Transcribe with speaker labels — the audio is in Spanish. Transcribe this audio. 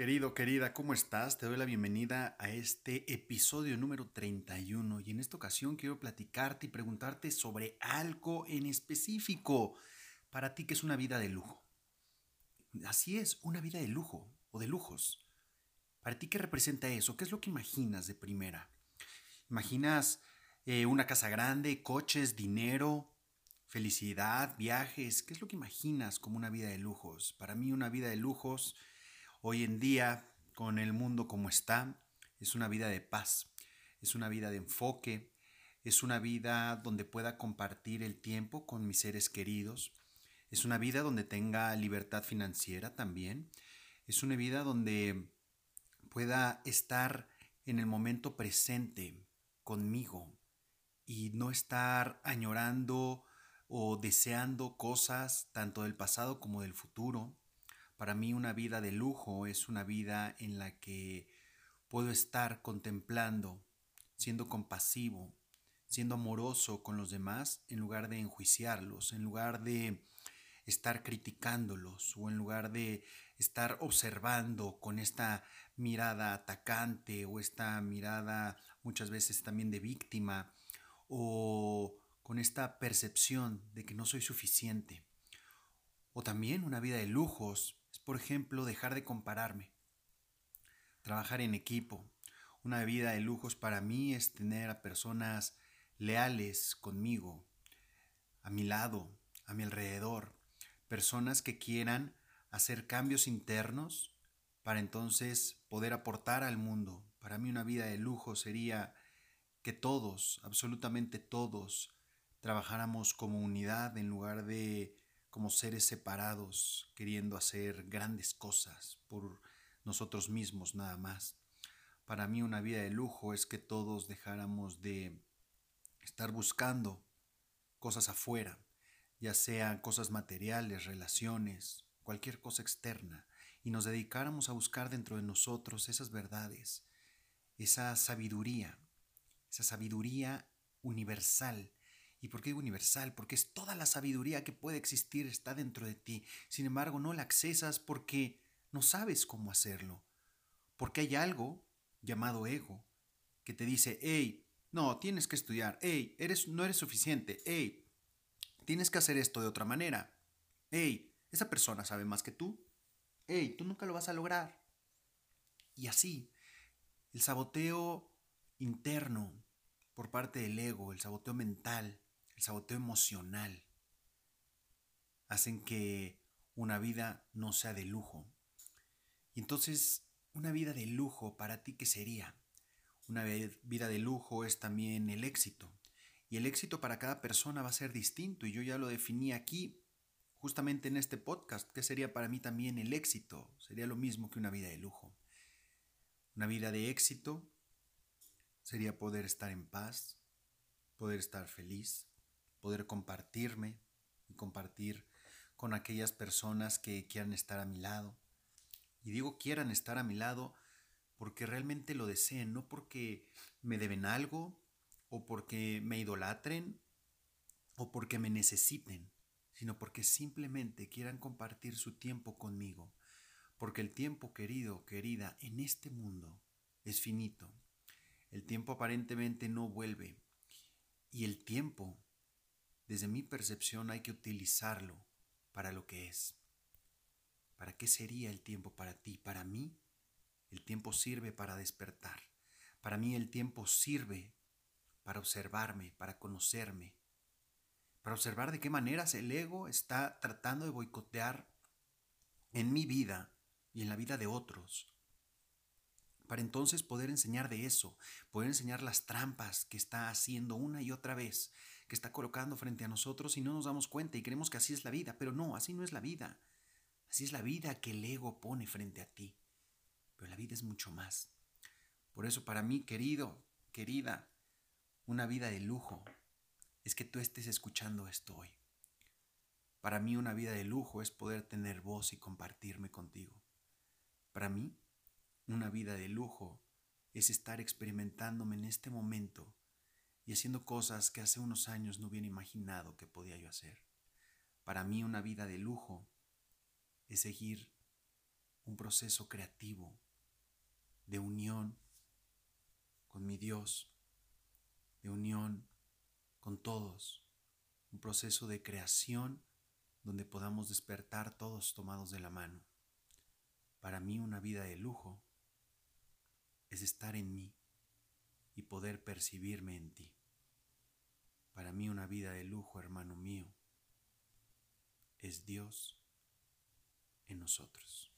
Speaker 1: Querido, querida, ¿cómo estás? Te doy la bienvenida a este episodio número 31 y en esta ocasión quiero platicarte y preguntarte sobre algo en específico para ti que es una vida de lujo. Así es, una vida de lujo o de lujos. ¿Para ti qué representa eso? ¿Qué es lo que imaginas de primera? ¿Imaginas eh, una casa grande, coches, dinero, felicidad, viajes? ¿Qué es lo que imaginas como una vida de lujos? Para mí una vida de lujos Hoy en día, con el mundo como está, es una vida de paz, es una vida de enfoque, es una vida donde pueda compartir el tiempo con mis seres queridos, es una vida donde tenga libertad financiera también, es una vida donde pueda estar en el momento presente conmigo y no estar añorando o deseando cosas tanto del pasado como del futuro, para mí una vida de lujo es una vida en la que puedo estar contemplando, siendo compasivo, siendo amoroso con los demás en lugar de enjuiciarlos, en lugar de estar criticándolos o en lugar de estar observando con esta mirada atacante o esta mirada muchas veces también de víctima o con esta percepción de que no soy suficiente. O también una vida de lujos por ejemplo, dejar de compararme, trabajar en equipo. Una vida de lujos para mí es tener a personas leales conmigo, a mi lado, a mi alrededor, personas que quieran hacer cambios internos para entonces poder aportar al mundo. Para mí una vida de lujo sería que todos, absolutamente todos, trabajáramos como unidad en lugar de como seres separados, queriendo hacer grandes cosas por nosotros mismos nada más. Para mí una vida de lujo es que todos dejáramos de estar buscando cosas afuera, ya sean cosas materiales, relaciones, cualquier cosa externa, y nos dedicáramos a buscar dentro de nosotros esas verdades, esa sabiduría, esa sabiduría universal ¿Y por qué universal? Porque es toda la sabiduría que puede existir está dentro de ti. Sin embargo, no la accesas porque no sabes cómo hacerlo. Porque hay algo llamado ego que te dice, hey, no, tienes que estudiar, hey, eres, no eres suficiente, hey, tienes que hacer esto de otra manera, hey, esa persona sabe más que tú, hey, tú nunca lo vas a lograr. Y así, el saboteo interno por parte del ego, el saboteo mental, el saboteo emocional, hacen que una vida no sea de lujo. Y entonces, una vida de lujo para ti, ¿qué sería? Una vida de lujo es también el éxito. Y el éxito para cada persona va a ser distinto. Y yo ya lo definí aquí, justamente en este podcast. ¿Qué sería para mí también el éxito? Sería lo mismo que una vida de lujo. Una vida de éxito sería poder estar en paz, poder estar feliz, poder compartirme y compartir con aquellas personas que quieran estar a mi lado. Y digo quieran estar a mi lado porque realmente lo deseen, no porque me deben algo o porque me idolatren o porque me necesiten, sino porque simplemente quieran compartir su tiempo conmigo. Porque el tiempo, querido, querida, en este mundo es finito. El tiempo aparentemente no vuelve. Y el tiempo desde mi percepción hay que utilizarlo para lo que es. ¿Para qué sería el tiempo para ti? Para mí, el tiempo sirve para despertar. Para mí el tiempo sirve para observarme, para conocerme, para observar de qué maneras el ego está tratando de boicotear en mi vida y en la vida de otros. Para entonces poder enseñar de eso, poder enseñar las trampas que está haciendo una y otra vez que está colocando frente a nosotros y no nos damos cuenta y creemos que así es la vida, pero no, así no es la vida. Así es la vida que el ego pone frente a ti. Pero la vida es mucho más. Por eso para mí, querido, querida, una vida de lujo es que tú estés escuchando esto hoy. Para mí una vida de lujo es poder tener voz y compartirme contigo. Para mí, una vida de lujo es estar experimentándome en este momento y haciendo cosas que hace unos años no hubiera imaginado que podía yo hacer. Para mí una vida de lujo es seguir un proceso creativo de unión con mi Dios, de unión con todos, un proceso de creación donde podamos despertar todos tomados de la mano. Para mí una vida de lujo es estar en mí y poder percibirme en ti. Para mí una vida de lujo, hermano mío, es Dios en nosotros.